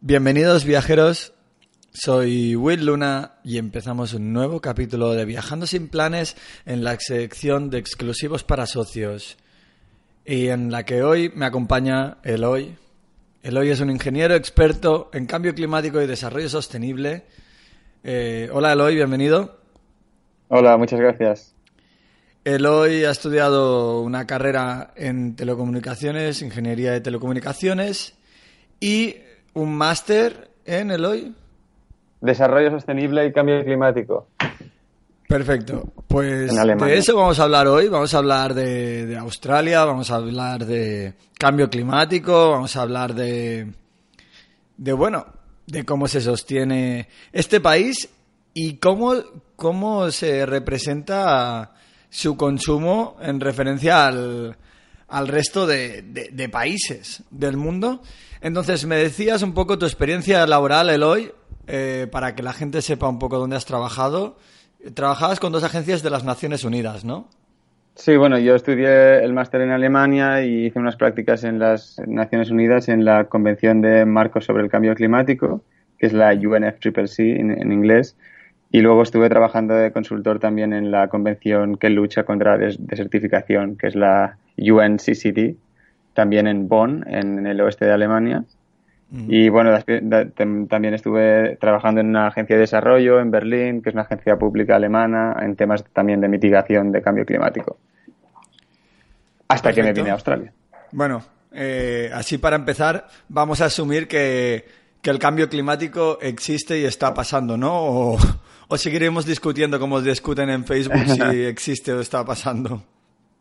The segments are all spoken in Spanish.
Bienvenidos viajeros, soy Will Luna y empezamos un nuevo capítulo de Viajando sin planes en la sección de exclusivos para socios y en la que hoy me acompaña Eloy. Eloy es un ingeniero experto en cambio climático y desarrollo sostenible. Eh, hola Eloy, bienvenido. Hola, muchas gracias. Eloy ha estudiado una carrera en telecomunicaciones, ingeniería de telecomunicaciones y un máster en Eloy. Desarrollo sostenible y cambio climático. Perfecto. Pues de eso vamos a hablar hoy. Vamos a hablar de, Australia, vamos a hablar de cambio climático, vamos a hablar de, de, bueno, de cómo se sostiene este país y cómo, cómo se representa su consumo en referencia al, al resto de, de países del mundo. Entonces, me decías un poco tu experiencia laboral, Eloy, eh, para que la gente sepa un poco dónde has trabajado. Trabajabas con dos agencias de las Naciones Unidas, ¿no? Sí, bueno, yo estudié el máster en Alemania y hice unas prácticas en las Naciones Unidas en la Convención de Marcos sobre el Cambio Climático, que es la UNFCCC en, en inglés. Y luego estuve trabajando de consultor también en la convención que lucha contra la desertificación, que es la UNCCD, también en Bonn, en, el oeste de Alemania. Y bueno, también estuve trabajando en una agencia de desarrollo en Berlín, que es una agencia pública alemana, en temas también de mitigación de cambio climático. Hasta que me vine a Australia. Bueno, eh, así para empezar, vamos a asumir que, que, el cambio climático existe y está pasando, ¿no? O, o seguiremos discutiendo como discuten en Facebook si existe o está pasando.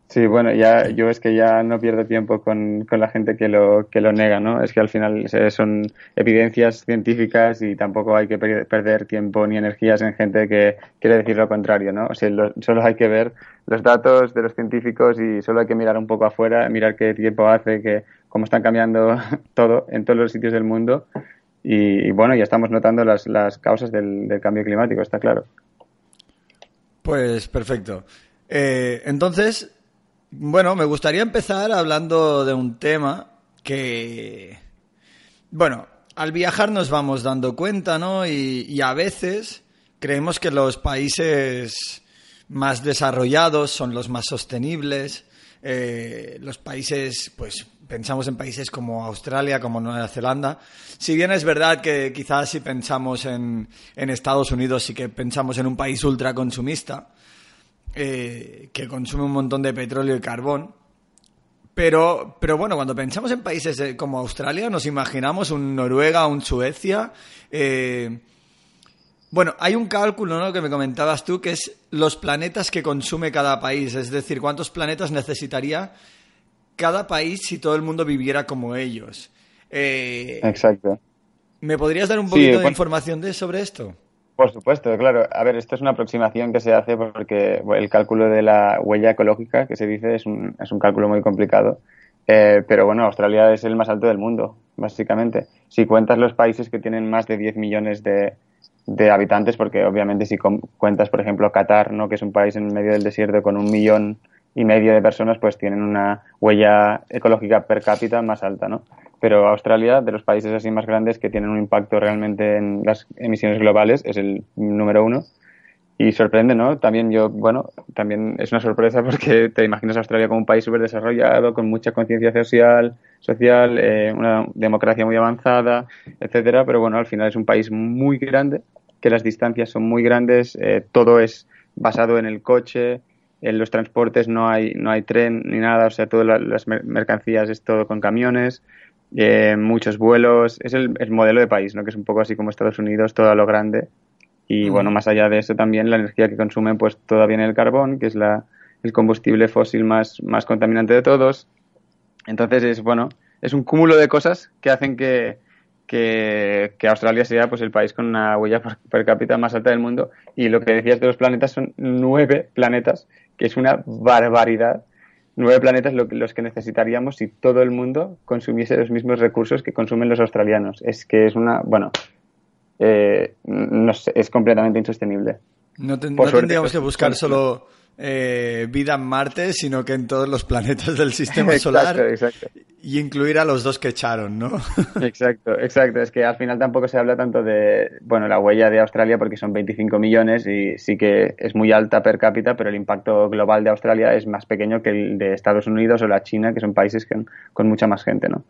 Sí, bueno, ya yo es que ya no pierdo tiempo con, con, la gente que lo, que lo nega, ¿no? Es que al final son evidencias científicas y tampoco hay que perder tiempo ni energías en gente que quiere decir lo contrario, ¿no? O sea, solo hay que ver los datos de los científicos y solo hay que mirar un poco afuera, mirar qué tiempo hace, que cómo están cambiando todo en todos los sitios del mundo y, bueno, ya estamos notando las, las causas del, del cambio climático, está claro. Pues perfecto. Eh, entonces, bueno, me gustaría empezar hablando de un tema que, bueno, al viajar nos vamos dando cuenta, ¿no? Y, a veces creemos que los países más desarrollados son los más sostenibles. Eh, los países, pues pensamos en países como Australia, como Nueva Zelanda. Si bien es verdad que quizás si pensamos en, en Estados Unidos, sí que pensamos en un país ultraconsumista. Eh, que consume un montón de petróleo y carbón. Pero, pero bueno, cuando pensamos en países eh, como Australia, nos imaginamos un Noruega, un Suecia. Eh, bueno, hay un cálculo ¿no? que me comentabas tú, que es los planetas que consume cada país. Es decir, cuántos planetas necesitaría cada país si todo el mundo viviera como ellos. Exacto. ¿Me podrías dar un poquito de información de, sobre esto? Por supuesto, claro. A ver, esto es una aproximación que se hace porque el cálculo de la huella ecológica, que se dice, es un, es un cálculo muy complicado. Eh, pero bueno, Australia es el más alto del mundo, básicamente. Si cuentas los países que tienen más de 10 millones de, de habitantes, porque obviamente si cuentas, por ejemplo, Qatar, ¿no? que es un país en medio del desierto con un millón y medio de personas, pues tienen una huella ecológica per cápita más alta, ¿no? Pero Australia, de los países así más grandes que tienen un impacto realmente en las emisiones globales, es el número uno. Y sorprende, ¿no? También yo, bueno, también es una sorpresa porque te imaginas a Australia como un país súper desarrollado, con mucha conciencia social, social eh, una democracia muy avanzada, etcétera, pero bueno, al final es un país muy grande, que las distancias son muy grandes, eh, todo es basado en el coche, en los transportes no hay, no hay tren ni nada, o sea, todas las mercancías es todo con camiones, eh, muchos vuelos, es el, modelo de país, ¿no? que es un poco así como Estados Unidos, todo a lo grande. Y bueno, más allá de eso también la energía que consumen, pues toda viene el carbón, que es la, el combustible fósil más, más contaminante de todos. Entonces es, bueno, es un cúmulo de cosas que hacen que, que, Australia sea pues el país con una huella per, cápita más alta del mundo. Y lo que decías de los planetas son nueve planetas, que es una barbaridad nueve planetas los que necesitaríamos si todo el mundo consumiese los mismos recursos que consumen los australianos. Es que es una, bueno, eh, no es completamente insostenible. No, tendríamos que buscar solo eh, vida en Marte, sino que en todos los planetas del sistema solar. Exacto. Y incluir a los dos que echaron, ¿no? exacto, exacto. Es que al final tampoco se habla tanto de, bueno, la huella de Australia porque son 25 millones y sí que es muy alta per cápita, pero el impacto global de Australia es más pequeño que el de Estados Unidos o la China, que son países con mucha más gente, ¿no?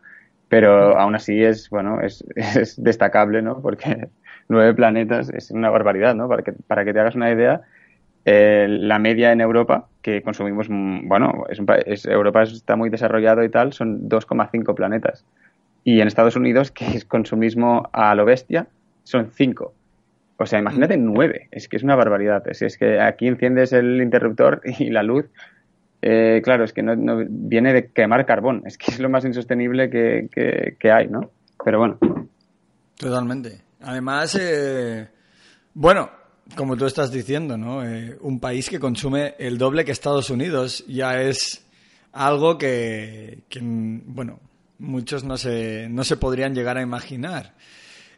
Pero aún así es, bueno, es, es destacable, ¿no? Porque nueve planetas es una barbaridad, ¿no? Para que, para que te hagas una idea, eh, la media en Europa, que consumimos, mm, bueno, es un, es, Europa está muy desarrollado y tal, son 2,5 planetas. Y en Estados Unidos, que es consumismo a lo bestia, son 5. O sea, imagínate 9. Es que es una barbaridad. Es, es que aquí enciendes el interruptor y la luz, eh, claro, es que no, no, viene de quemar carbón. Es que es lo más insostenible que, que, que hay, ¿no? Pero bueno. Totalmente. Además, eh, bueno, como tú estás diciendo, ¿no? Eh, un país que consume el doble que Estados Unidos ya es algo que, bueno, muchos no se, no se podrían llegar a imaginar.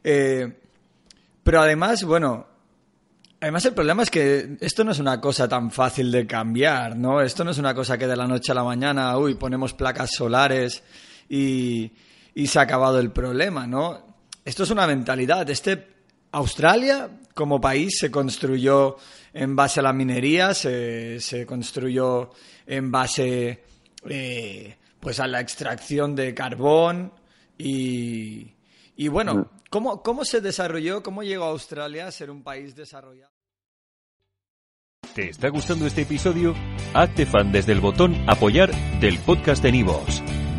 Eh, pero además, bueno, además el problema es que esto no es una cosa tan fácil de cambiar, ¿no? Esto no es una cosa que de la noche a la mañana, uy, ponemos placas solares y, y se ha acabado el problema, ¿no? esto es una mentalidad. Este Australia como país se construyó en base a la minería, se, construyó en base eh, pues a la extracción de carbón y, y bueno, mm. ¿cómo, ¿cómo se desarrolló, cómo llegó a Australia a ser un país desarrollado? ¿Te está gustando este episodio? Hazte fan desde el botón apoyar del podcast de Nivos.